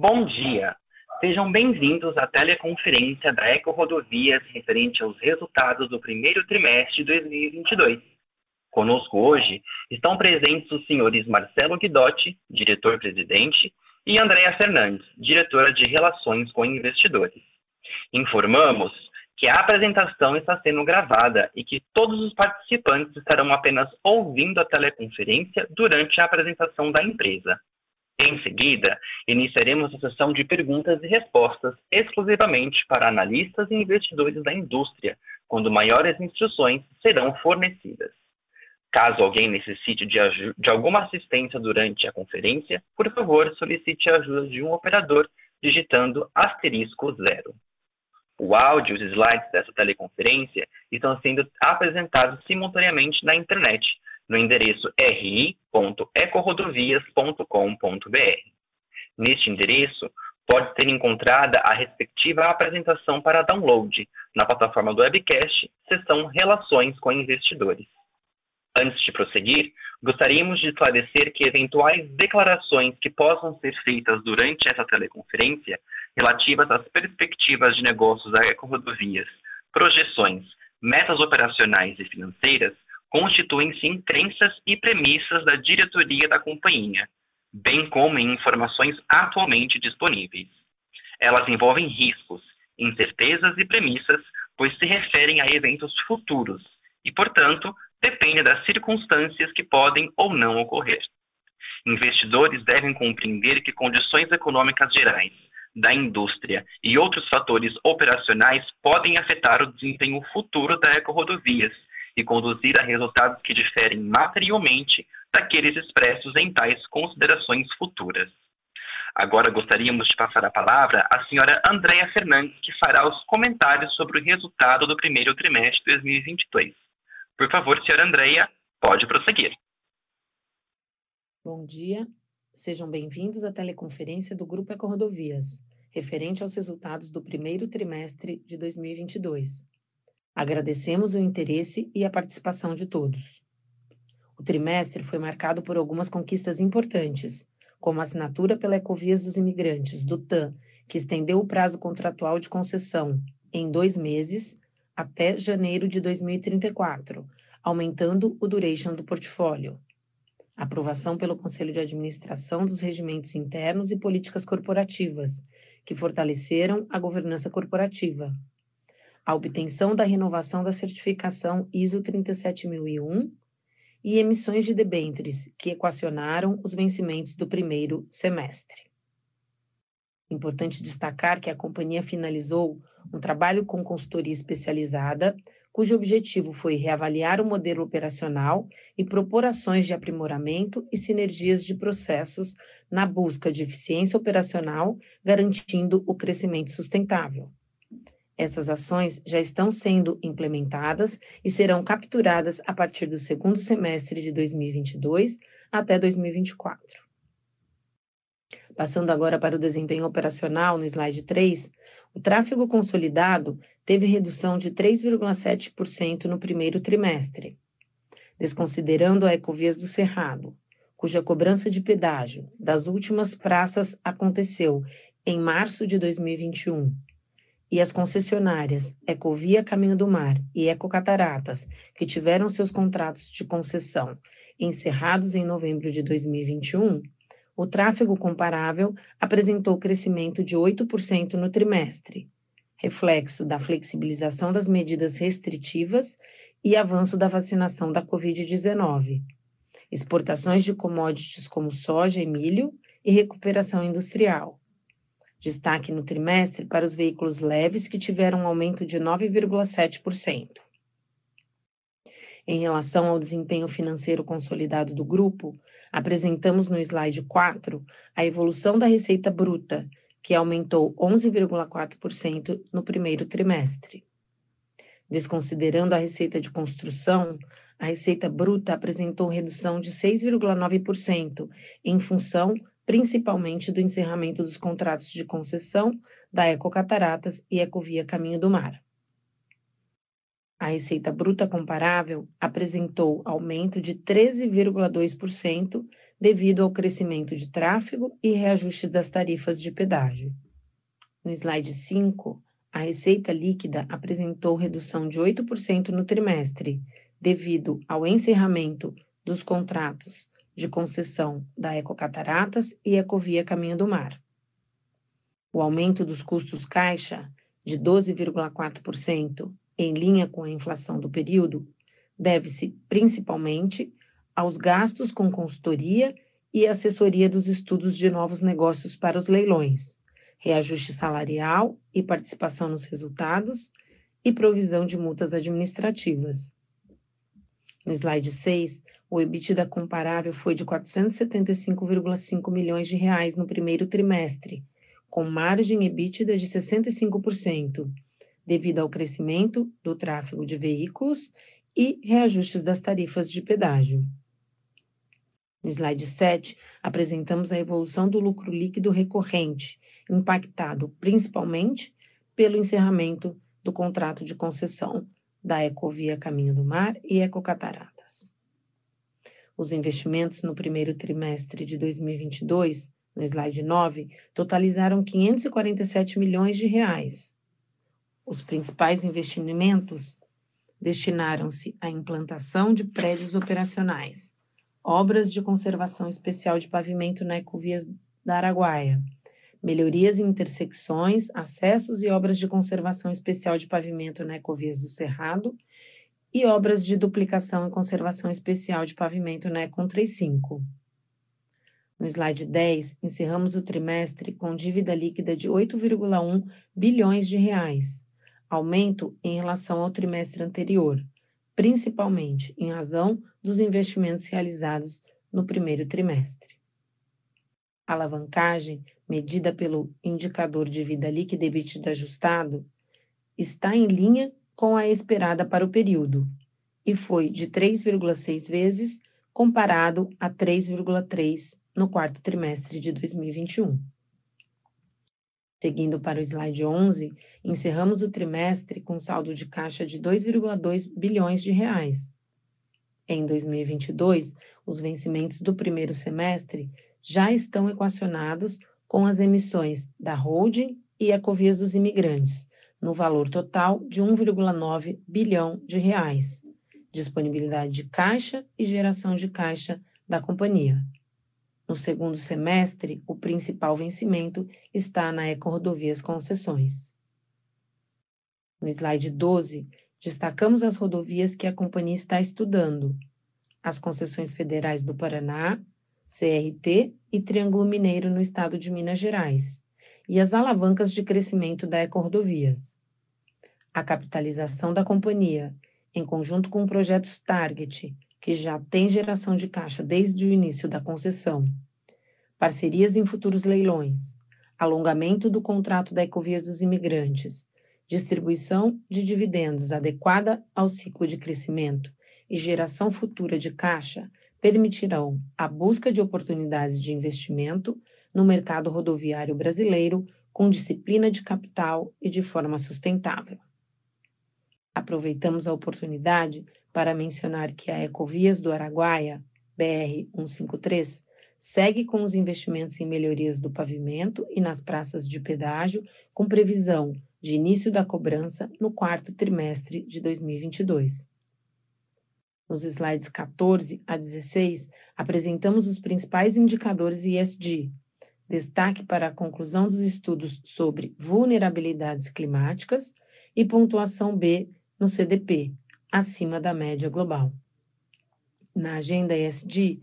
Bom dia! Sejam bem-vindos à teleconferência da Eco Rodovias referente aos resultados do primeiro trimestre de 2022. Conosco hoje estão presentes os senhores Marcelo Guidotti, diretor-presidente, e Andréa Fernandes, diretora de Relações com Investidores. Informamos que a apresentação está sendo gravada e que todos os participantes estarão apenas ouvindo a teleconferência durante a apresentação da empresa. Em seguida, iniciaremos a sessão de perguntas e respostas exclusivamente para analistas e investidores da indústria, quando maiores instruções serão fornecidas. Caso alguém necessite de, de alguma assistência durante a conferência, por favor, solicite a ajuda de um operador digitando asterisco zero. O áudio e os slides dessa teleconferência estão sendo apresentados simultaneamente na internet, no endereço ri.ecorodovias.com.br. Neste endereço, pode ser encontrada a respectiva apresentação para download na plataforma do webcast, seção Relações com Investidores. Antes de prosseguir, gostaríamos de esclarecer que eventuais declarações que possam ser feitas durante essa teleconferência, relativas às perspectivas de negócios da Ecorodovias, projeções, metas operacionais e financeiras, constituem-se em crenças e premissas da diretoria da companhia, bem como em informações atualmente disponíveis. Elas envolvem riscos, incertezas e premissas, pois se referem a eventos futuros e, portanto, dependem das circunstâncias que podem ou não ocorrer. Investidores devem compreender que condições econômicas gerais, da indústria e outros fatores operacionais podem afetar o desempenho futuro da Ecorodovias e conduzir a resultados que diferem materialmente daqueles expressos em tais considerações futuras. Agora gostaríamos de passar a palavra à senhora Andréa Fernandes, que fará os comentários sobre o resultado do primeiro trimestre de 2022. Por favor, senhora Andréa, pode prosseguir. Bom dia, sejam bem-vindos à teleconferência do Grupo Ecorodovias, referente aos resultados do primeiro trimestre de 2022. Agradecemos o interesse e a participação de todos. O trimestre foi marcado por algumas conquistas importantes, como a assinatura pela Ecovias dos Imigrantes, do TAM, que estendeu o prazo contratual de concessão em dois meses até janeiro de 2034, aumentando o duration do portfólio. Aprovação pelo Conselho de Administração dos regimentos internos e políticas corporativas, que fortaleceram a governança corporativa, a obtenção da renovação da certificação ISO 37001 e emissões de debêntures, que equacionaram os vencimentos do primeiro semestre. Importante destacar que a companhia finalizou um trabalho com consultoria especializada, cujo objetivo foi reavaliar o modelo operacional e propor ações de aprimoramento e sinergias de processos na busca de eficiência operacional, garantindo o crescimento sustentável. Essas ações já estão sendo implementadas e serão capturadas a partir do segundo semestre de 2022 até 2024. Passando agora para o desempenho operacional, no slide 3, o tráfego consolidado teve redução de 3,7% no primeiro trimestre, desconsiderando a Ecovias do Cerrado, cuja cobrança de pedágio das últimas praças aconteceu em março de 2021 e as concessionárias Ecovia Caminho do Mar e Ecocataratas, que tiveram seus contratos de concessão encerrados em novembro de 2021, o tráfego comparável apresentou crescimento de 8% no trimestre, reflexo da flexibilização das medidas restritivas e avanço da vacinação da Covid-19, exportações de commodities como soja e milho e recuperação industrial. Destaque no trimestre para os veículos leves, que tiveram um aumento de 9,7%. Em relação ao desempenho financeiro consolidado do grupo, apresentamos no slide 4 a evolução da receita bruta, que aumentou 11,4% no primeiro trimestre. Desconsiderando a receita de construção, a receita bruta apresentou redução de 6,9%, em função principalmente do encerramento dos contratos de concessão da Ecocataratas e Ecovia Caminho do Mar. A receita bruta comparável apresentou aumento de 13,2%, devido ao crescimento de tráfego e reajuste das tarifas de pedágio. No slide 5, a receita líquida apresentou redução de 8% no trimestre, devido ao encerramento dos contratos de concessão da Ecocataratas e Ecovia Caminho do Mar. O aumento dos custos caixa, de 12,4%, em linha com a inflação do período, deve-se principalmente aos gastos com consultoria e assessoria dos estudos de novos negócios para os leilões, reajuste salarial e participação nos resultados e provisão de multas administrativas. No slide 6, o EBITDA comparável foi de 475,5 milhões de reais no primeiro trimestre, com margem EBITDA de 65%, devido ao crescimento do tráfego de veículos e reajustes das tarifas de pedágio. No slide 7, apresentamos a evolução do lucro líquido recorrente, impactado principalmente pelo encerramento do contrato de concessão da Ecovia Caminho do Mar e Ecocataratas. Os investimentos no primeiro trimestre de 2022, no slide 9, totalizaram 547 milhões de reais. Os principais investimentos destinaram-se à implantação de prédios operacionais, obras de conservação especial de pavimento na Ecovias da Araguaia, melhorias em intersecções, acessos e obras de conservação especial de pavimento na Ecovias do Cerrado e obras de duplicação e conservação especial de pavimento na Econ 35. No slide 10, encerramos o trimestre com dívida líquida de 8,1 bilhões de reais, aumento em relação ao trimestre anterior, principalmente em razão dos investimentos realizados no primeiro trimestre. Alavancagem, medida pelo indicador de vida líquida EBITDA ajustado, está em linha com a esperada para o período e foi de 3,6 vezes comparado a 3,3 no quarto trimestre de 2021. Seguindo para o slide 11, encerramos o trimestre com saldo de caixa de 2,2 bilhões de reais. Em 2022, os vencimentos do primeiro semestre já estão equacionados com as emissões da holding e Ecovias dos Imigrantes, no valor total de 1,9 bilhão de reais, disponibilidade de caixa e geração de caixa da companhia. No segundo semestre, o principal vencimento está na Eco-Rodovias Concessões. No slide 12, destacamos as rodovias que a companhia está estudando: as concessões federais do Paraná, CRT e Triângulo Mineiro no estado de Minas Gerais, e as alavancas de crescimento da Eco-Rodovias. A capitalização da companhia, em conjunto com projetos Target, que já tem geração de caixa desde o início da concessão, parcerias em futuros leilões, alongamento do contrato da Ecovias dos Imigrantes, distribuição de dividendos adequada ao ciclo de crescimento e geração futura de caixa permitirão a busca de oportunidades de investimento no mercado rodoviário brasileiro com disciplina de capital e de forma sustentável. Aproveitamos a oportunidade para mencionar que a Ecovias do Araguaia, BR 153, segue com os investimentos em melhorias do pavimento e nas praças de pedágio, com previsão de início da cobrança no quarto trimestre de 2022. Nos slides 14 a 16, apresentamos os principais indicadores ISD. Destaque para a conclusão dos estudos sobre vulnerabilidades climáticas e pontuação B no CDP, acima da média global. Na agenda ESG,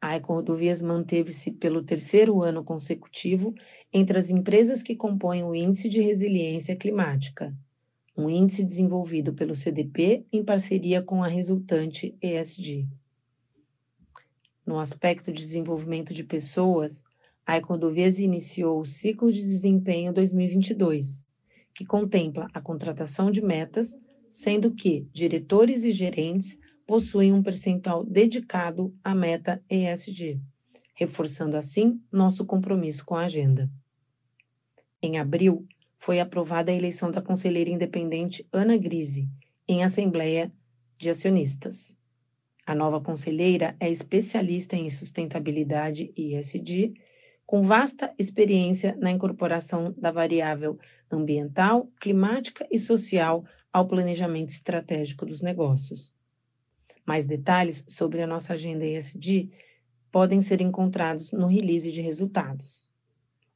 a Ecorodovias manteve-se pelo terceiro ano consecutivo entre as empresas que compõem o Índice de Resiliência Climática, um índice desenvolvido pelo CDP em parceria com a resultante ESG. No aspecto de desenvolvimento de pessoas, a Ecodovias iniciou o ciclo de desempenho 2022, que contempla a contratação de metas sendo que diretores e gerentes possuem um percentual dedicado à meta ESG, reforçando assim nosso compromisso com a agenda. Em abril, foi aprovada a eleição da conselheira independente Ana Grise, em Assembleia de Acionistas. A nova conselheira é especialista em sustentabilidade e ESG, com vasta experiência na incorporação da variável ambiental, climática e social ao planejamento estratégico dos negócios. Mais detalhes sobre a nossa agenda ESG podem ser encontrados no release de resultados.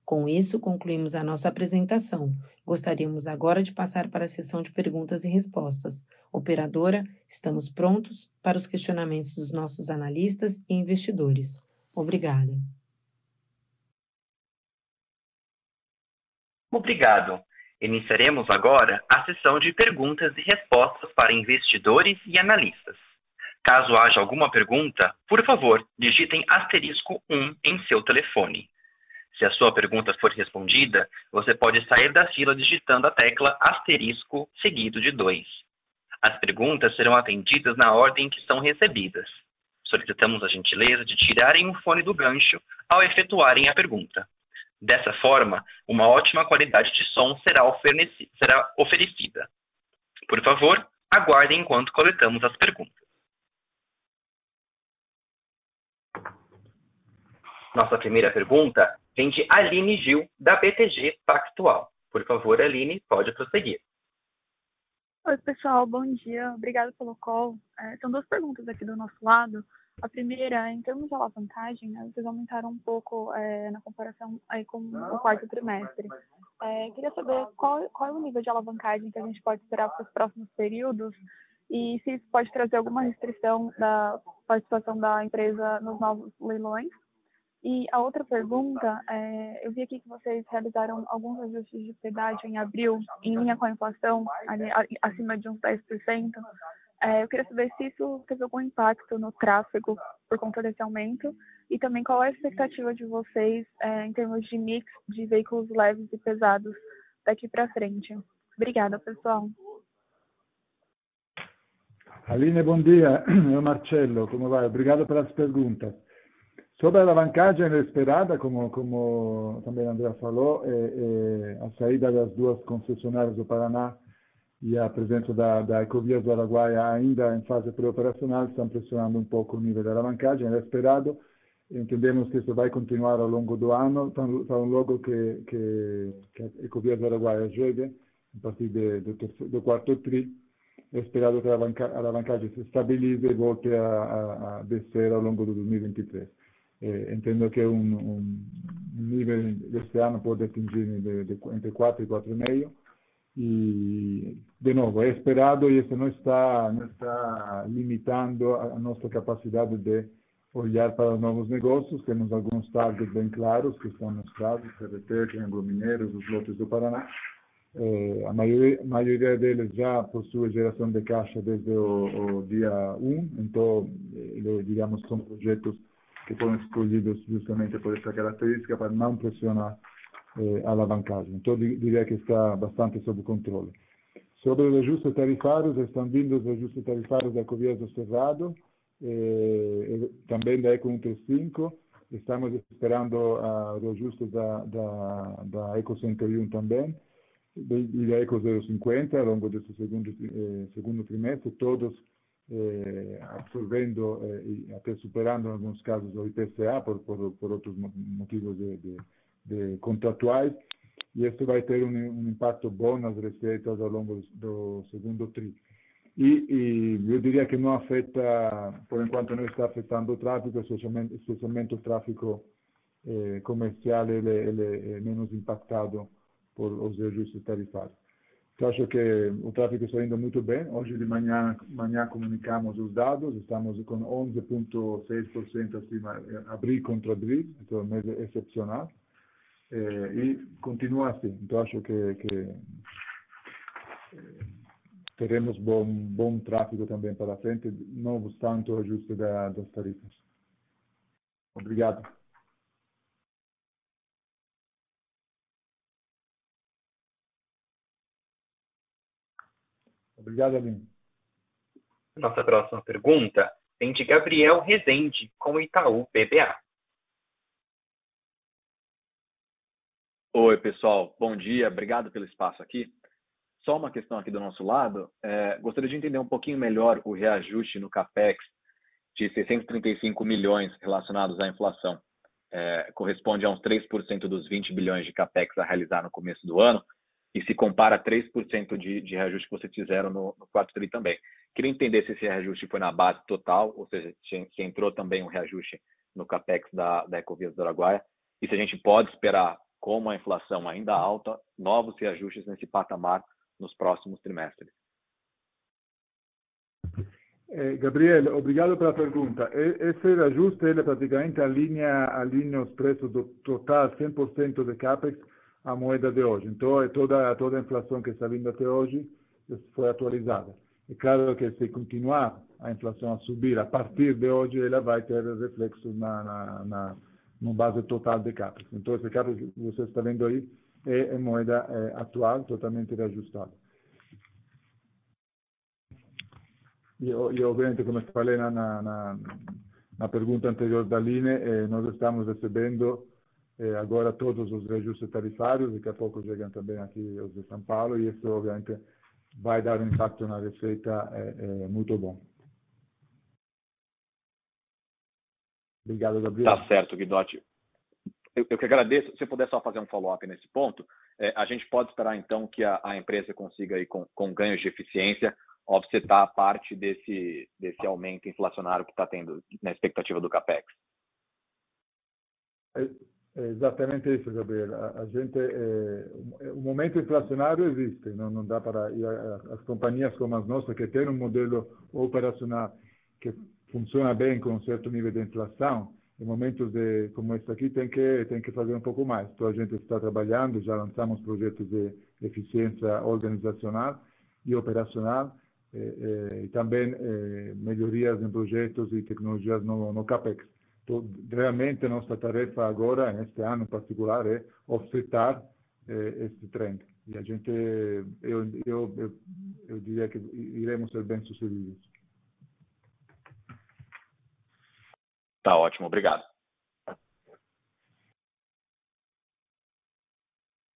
Com isso, concluímos a nossa apresentação. Gostaríamos agora de passar para a sessão de perguntas e respostas. Operadora, estamos prontos para os questionamentos dos nossos analistas e investidores. Obrigada. Obrigado. Iniciaremos agora a sessão de perguntas e respostas para investidores e analistas. Caso haja alguma pergunta, por favor, digitem asterisco 1 em seu telefone. Se a sua pergunta for respondida, você pode sair da fila digitando a tecla asterisco seguido de 2. As perguntas serão atendidas na ordem que são recebidas. Solicitamos a gentileza de tirarem o fone do gancho ao efetuarem a pergunta. Dessa forma, uma ótima qualidade de som será, será oferecida. Por favor, aguardem enquanto coletamos as perguntas. Nossa primeira pergunta vem de Aline Gil, da BTG Pactual. Por favor, Aline, pode prosseguir. Oi, pessoal, bom dia. Obrigada pelo call. É, são duas perguntas aqui do nosso lado. A primeira, em termos de alavancagem, né, vocês aumentaram um pouco é, na comparação aí com o quarto trimestre. É, queria saber qual, qual é o nível de alavancagem que a gente pode esperar para os próximos períodos e se isso pode trazer alguma restrição da participação da empresa nos novos leilões. E a outra pergunta, é, eu vi aqui que vocês realizaram alguns ajustes de pedágio em abril, em linha com a inflação, ali, acima de uns 10%. É, eu queria saber se isso teve algum impacto no tráfego por conta desse aumento e também qual é a expectativa de vocês é, em termos de mix de veículos leves e pesados daqui para frente. Obrigada, pessoal. Aline, bom dia. O Marcelo, como vai? Obrigado pelas perguntas. Sobre a alavancagem esperada, como, como também André falou, é, é, a saída das duas concessionárias do Paraná e a presença da, da Ecovias do Araguaia ainda em fase pré-operacional estão pressionando um pouco o nível da alavancagem, é esperado. Entendemos que isso vai continuar ao longo do ano, tão, tão logo que, que, que a Ecovias do Araguaia chegue, a partir de, do, do quarto tri, é esperado que a alavancagem se estabilize e volte a, a, a descer ao longo do 2023. Eh, entendo que um, um nível deste ano pode atingir de, de, entre 4 e 4,5 e de novo é esperado e isso não está não está limitando a nossa capacidade de olhar para novos negócios. Temos alguns targets bem claros que estão mostrados CRT, Triângulo Mineiro, os lotes do Paraná. Eh, a maioria, maioria deles já possui geração de caixa desde o, o dia 1 então eh, digamos são projetos que foram escolhidos justamente por essa característica para não pressionar eh, a alavancagem. Então, diria que está bastante sob controle. Sobre os ajustes tarifários, estão vindo os ajustes tarifários da Covia do Cerrado, eh, também da Eco 135, estamos esperando uh, o ajuste da, da, da Eco 101 também, e da Eco 050 ao longo desse segundo, eh, segundo trimestre, todos eh, absorvendo eh, superando em alguns casos o IPCA por, por, por outros motivos de, de, de contratuais e isso vai ter um, um, impacto bom nas receitas ao longo do segundo tri. E, e, eu diria que não afeta, por enquanto não está afetando o tráfego, especialmente, especialmente o tráfego eh, comercial, ele, ele é menos impactado por os ajustes. Eu acho que o tráfego está indo muito bem. Hoje de manhã, manhã comunicamos os dados, estamos com 11,6% acima, eh, abril contra abril, então é excepcional. É, e continua assim. Então acho que, que eh, teremos bom, bom tráfego também para frente, não obstante o ajuste da, das tarifas. Obrigado. Obrigado, Aline. Nossa próxima pergunta vem de Gabriel Rezende, com Itaú BBA. Oi, pessoal. Bom dia. Obrigado pelo espaço aqui. Só uma questão aqui do nosso lado. É, gostaria de entender um pouquinho melhor o reajuste no CAPEX de 635 milhões relacionados à inflação, é, corresponde a uns 3% dos 20 bilhões de capex a realizar no começo do ano, e se compara a 3% de, de reajuste que vocês fizeram no, no quarto tri também. Queria entender se esse reajuste foi na base total, ou seja, se, se entrou também um reajuste no capex da, da Ecovias do Araguaia, e se a gente pode esperar, como a inflação ainda alta, novos reajustes nesse patamar nos próximos trimestres. Eh, Gabriel, obrigado pela pergunta. Esse reajuste ele praticamente alinha, alinha os preços do total 100% de CAPEX à moeda de hoje. Então, toda, toda a inflação que está vindo até hoje foi atualizada. É claro que se continuar a inflação a subir a partir de hoje, ela vai ter reflexo na, na, na no base total de CAPEX. Então, esse CAPEX que você está vendo aí é, é moeda é, atual, totalmente reajustada. E, obviamente, como falei na, na, na pergunta anterior da Aline, eh, nós estamos recebendo agora todos os reajustes tarifários, daqui a pouco chegam também aqui os de São Paulo, e isso, obviamente, vai dar um impacto na receita eh, muito bom. Obrigado, Gabriel. Tá certo, Guidotti. Eu, eu que agradeço. Se eu puder só fazer um follow-up nesse ponto, é, a gente pode esperar, então, que a, a empresa consiga, aí, com, com ganhos de eficiência, offsetar parte desse, desse aumento inflacionário que está tendo na expectativa do CAPEX. É, é exatamente isso, Gabriel. A, a gente, é, o momento inflacionário existe, não, não dá para e as companhias como as nossas que têm um modelo operacional que funciona bem com um certo nível de inflação, em momentos de, como esse aqui tem que tem que fazer um pouco mais. Então a gente está trabalhando, já lançamos projetos de eficiência organizacional e operacional e também melhorias em projetos e tecnologias no, no CAPEX. Realmente, nossa tarefa agora, neste ano em particular, é offsetar este trend. E a gente, eu, eu, eu, eu diria que iremos ser bem-sucedidos. Tá ótimo, obrigado.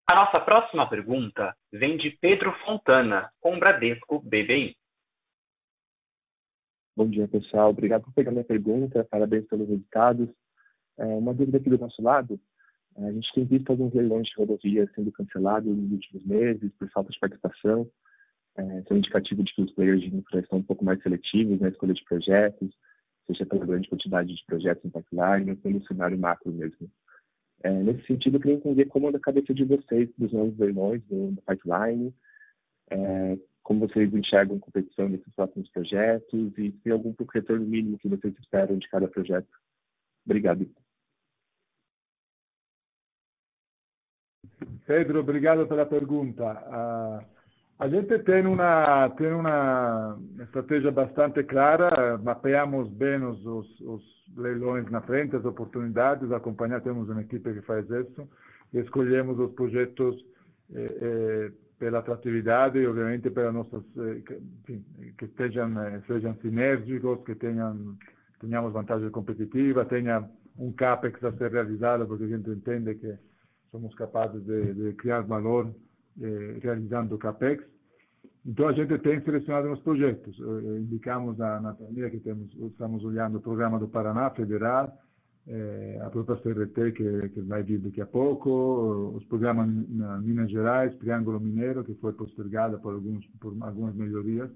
A nossa próxima pergunta vem de Pedro Fontana, com Bradesco BBI. Bom dia, pessoal. Obrigado por pegar minha pergunta. Parabéns pelos resultados. É, uma dúvida aqui do nosso lado. É, a gente tem visto alguns leilões de rodovias sendo cancelados nos últimos meses por falta de participação. É, isso é um indicativo de que os players de infra estão um pouco mais seletivos na escolha de projetos, seja pela grande quantidade de projetos em pipeline ou pelo cenário macro mesmo. É, nesse sentido, eu queria entender como anda a cabeça de vocês dos novos leilões do, do pipeline, é, como vocês enxergam competição nesses próximos projetos e se algum retorno mínimo que vocês esperam de cada projeto. Obrigado. Pedro, obrigado pela pergunta. Uh, a gente tem uma, tem uma estratégia bastante clara, mapeamos bem os, os, os leilões na frente, as oportunidades, acompanhar, temos uma equipe que faz isso, escolhemos os projetos eh, eh, pela atratividade e, obviamente, pela nossas, eh, enfim, que estejam, eh, sejam sinérgicos, que tenham, tenhamos vantagem competitiva, tenha um CAPEX a ser realizado, porque a gente entende que somos capazes de, de criar valor eh, realizando CAPEX. Então, a gente tem selecionado uns projetos. Eh, indicamos na, na que temos, estamos olhando o programa do Paraná Federal, é, a própria CRT, que, que vai vir daqui a pouco, os programas na Minas Gerais, Triângulo Mineiro, que foi postergada por, alguns, por algumas melhorias,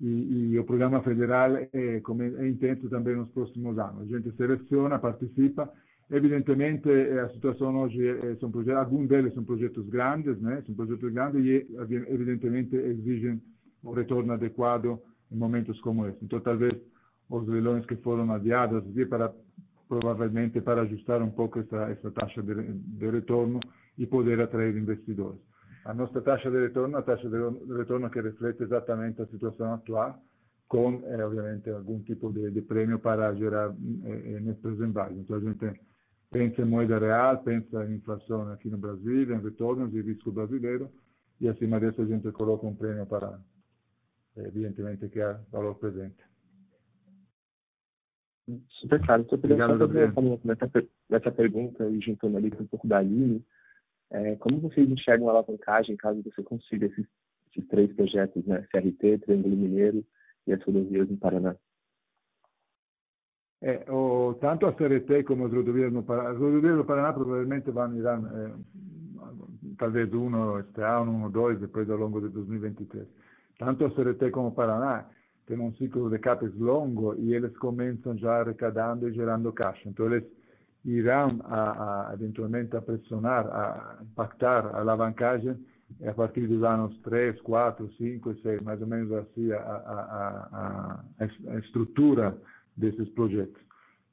e, e o programa federal é, é intenso também nos próximos anos. A gente seleciona, participa, evidentemente a situação hoje é, são projetos, alguns deles são projetos grandes, né? são projetos grandes e evidentemente exigem um retorno adequado em momentos como esse. Então, talvez os leilões que foram adiados para provavelmente para ajustar um pouco essa, essa taxa de, de retorno e poder atrair investidores. A nossa taxa de retorno é a taxa de retorno que reflete exatamente a situação atual, com, eh, obviamente, algum tipo de, de prêmio para gerar eh, nesses embargos. Então, a gente pensa em moeda real, pensa em inflação aqui no Brasil, em retornos e risco brasileiro, e acima disso a gente coloca um prêmio para, evidentemente, criar valor presente. Super claro. Só queria fazer nessa pergunta e juntando ali com um pouco da Aline, é, como vocês enxergam a alavancagem caso você consiga esses, esses três projetos, né? CRT, Triângulo Mineiro e as rodovias no Paraná? É, o, tanto a CRT como as rodovias no Paraná, as rodovias do Paraná provavelmente vão, irão, é, talvez um este ano, um ou dois, depois ao longo de 2023. Tanto a CRT como o Paraná têm um ciclo de CAPEX longo e eles começam já arrecadando e gerando caixa. Então, eles irão a, a, eventualmente a pressionar, a impactar a alavancagem a partir dos anos 3, 4, 5 e 6, mais ou menos assim a, a, a estrutura desses projetos.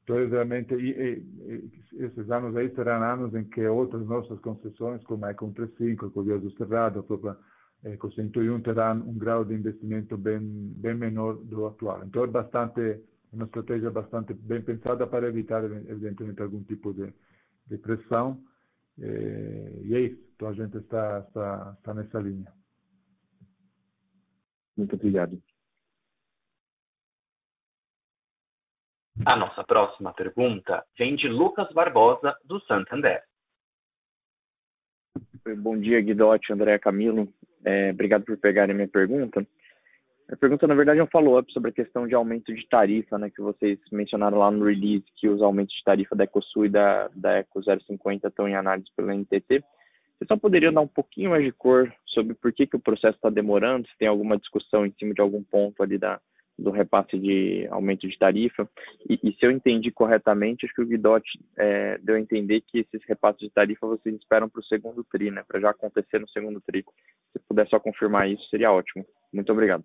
Então, realmente, e, e, esses anos aí serão anos em que outras nossas concessões, como a Econ 35, a Covia do Cerrado, a própria Eco 101, terão um grau de investimento bem, bem menor do atual. Então, é bastante uma estratégia bastante bem pensada para evitar, evidentemente, algum tipo de, de pressão. E, e é isso. Então, a gente está, está, está nessa linha. Muito obrigado. A nossa próxima pergunta vem de Lucas Barbosa, do Santander. Bom dia, Guidotti, André Camilo. É, obrigado por pegarem minha pergunta. A pergunta, na verdade, é um follow-up sobre a questão de aumento de tarifa, né, que vocês mencionaram lá no release, que os aumentos de tarifa da EcoSul e da, da Eco 050 estão em análise pelo NTT. Vocês só poderiam dar um pouquinho mais de cor sobre por que, que o processo está demorando, se tem alguma discussão em cima de algum ponto ali da, do repasse de aumento de tarifa. E, e se eu entendi corretamente, acho que o Guidotti é, deu a entender que esses repasses de tarifa vocês esperam para o segundo TRI, né, para já acontecer no segundo TRI. Se puder só confirmar isso, seria ótimo. Muito obrigado.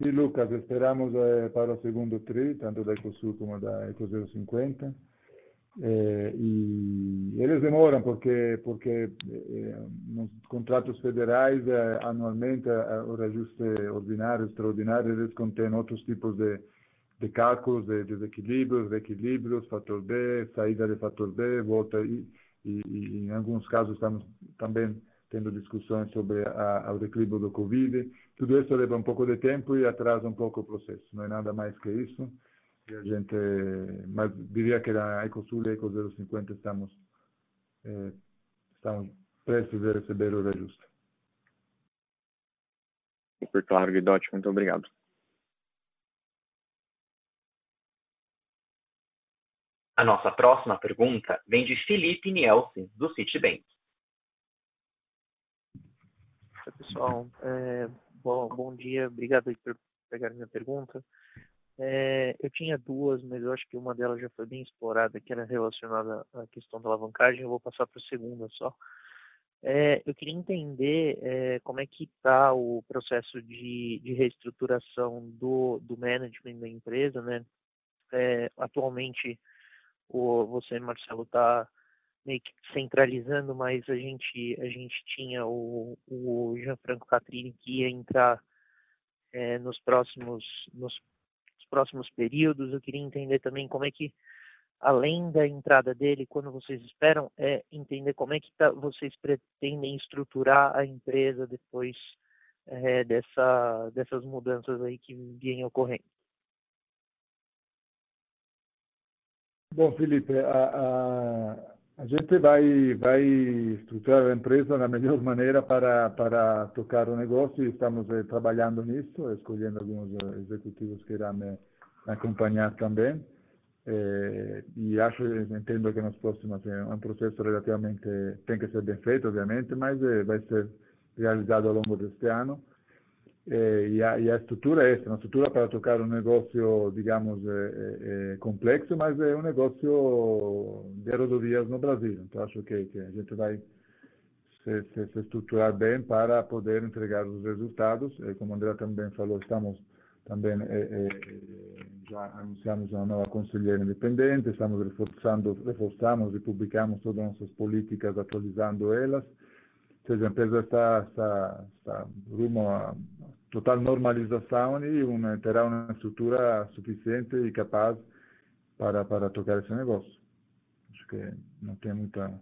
Sim, Lucas, esperamos eh, para o segundo TRI, tanto da Ecosul como da Eco 050. Eh, e eles demoram porque porque eh, nos contratos federais eh, anualmente eh, o reajuste ordinário extraordinário eles contêm outros tipos de, de cálculos de desequilíbrios, reequilíbrios, fator B, saída de fator B, volta e, e, e em alguns casos estamos também tendo discussões sobre a, o equilíbrio do Covid. Tudo isso leva um pouco de tempo e atrasa um pouco o processo. Não é nada mais que isso. E a gente, mas diria que na Ecosul e Eco 050 estamos, eh, estamos prestes a receber o reajuste. Super claro, Guidotti. Muito obrigado. A nossa próxima pergunta vem de Felipe Nielsen, do Citibank. Oi, pessoal. É, bom, bom dia, obrigado por pegar minha pergunta. É, eu tinha duas, mas eu acho que uma delas já foi bem explorada, que era relacionada à questão da alavancagem. Eu vou passar para a segunda só. É, eu queria entender é, como é que está o processo de, de reestruturação do, do management da empresa, né? É, atualmente, o, você, Marcelo, está meio que centralizando, mas a gente, a gente tinha o, o Gianfranco Catrini que ia entrar é, nos próximos nos próximos períodos. Eu queria entender também como é que, além da entrada dele, quando vocês esperam, é entender como é que tá, vocês pretendem estruturar a empresa depois é, dessa, dessas mudanças aí que vêm ocorrendo. Bom, Felipe, a, a gente vai, vai estruturar a empresa da melhor maneira para, para tocar o negócio e estamos eh, trabalhando nisso, escolhendo alguns eh, executivos que irão me acompanhar também. Eh, e acho, entendo que nos próximos é um processo relativamente, tem que ser bem feito, obviamente, mas vai ser realizado ao longo deste ano. Eh, e, a, e, a, estrutura é essa, uma estrutura para tocar um negócio, digamos, é, é, complexo, mas é um negócio de rodovias no Brasil. Então, acho que, que a gente vai se, se, se, estruturar bem para poder entregar os resultados. E, como André também falou, estamos também, já anunciamos uma nova conselheira independente, estamos reforçando, reforçamos e publicamos todas as nossas políticas, atualizando elas. Ou seja, a empresa está, está, está rumo a total normalização e uma, terá uma estrutura suficiente e capaz para, para tocar esse negócio. Acho que não tem muita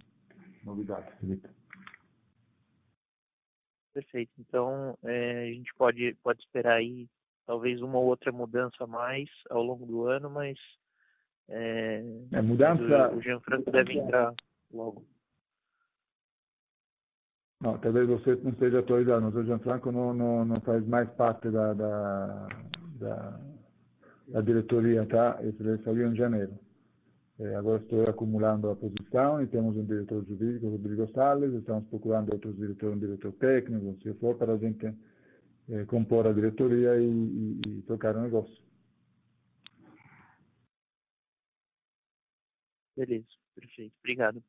novidade, Felipe. Perfeito. Então, é, a gente pode, pode esperar aí talvez uma ou outra mudança a mais ao longo do ano, mas é, é mudança... o, o Gianfranco deve entrar logo. Não, talvez você não esteja atualizado, mas o Gianfranco não, não, não faz mais parte da, da, da, a diretoria está, saiu em janeiro. Eh, agora estou acumulando a posição e temos um diretor jurídico, Rodrigo Salles, estamos procurando outros diretores, um diretor técnico, se for, para a gente eh, compor a diretoria e, e, e tocar o negócio. Beleza, perfeito. Obrigado.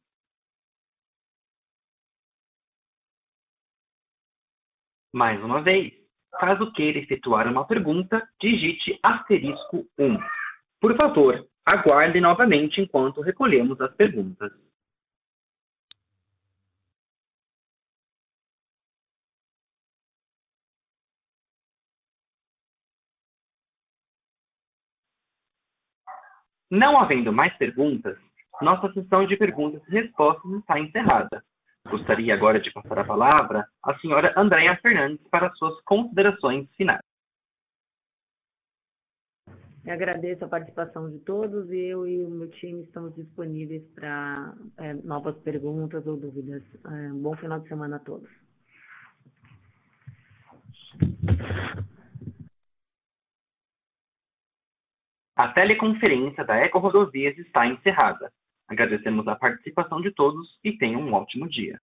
Mais uma vez, caso queira efetuar uma pergunta, digite asterisco 1. Por favor, aguarde novamente enquanto recolhemos as perguntas. Não havendo mais perguntas, nossa sessão de perguntas e respostas está encerrada. Gostaria agora de passar a palavra à senhora Andréa Fernandes para suas considerações finais. Eu agradeço a participação de todos e eu e o meu time estamos disponíveis para é, novas perguntas ou dúvidas. É, um bom final de semana a todos. A teleconferência da Eco Rodovias está encerrada. Agradecemos a participação de todos e tenham um ótimo dia.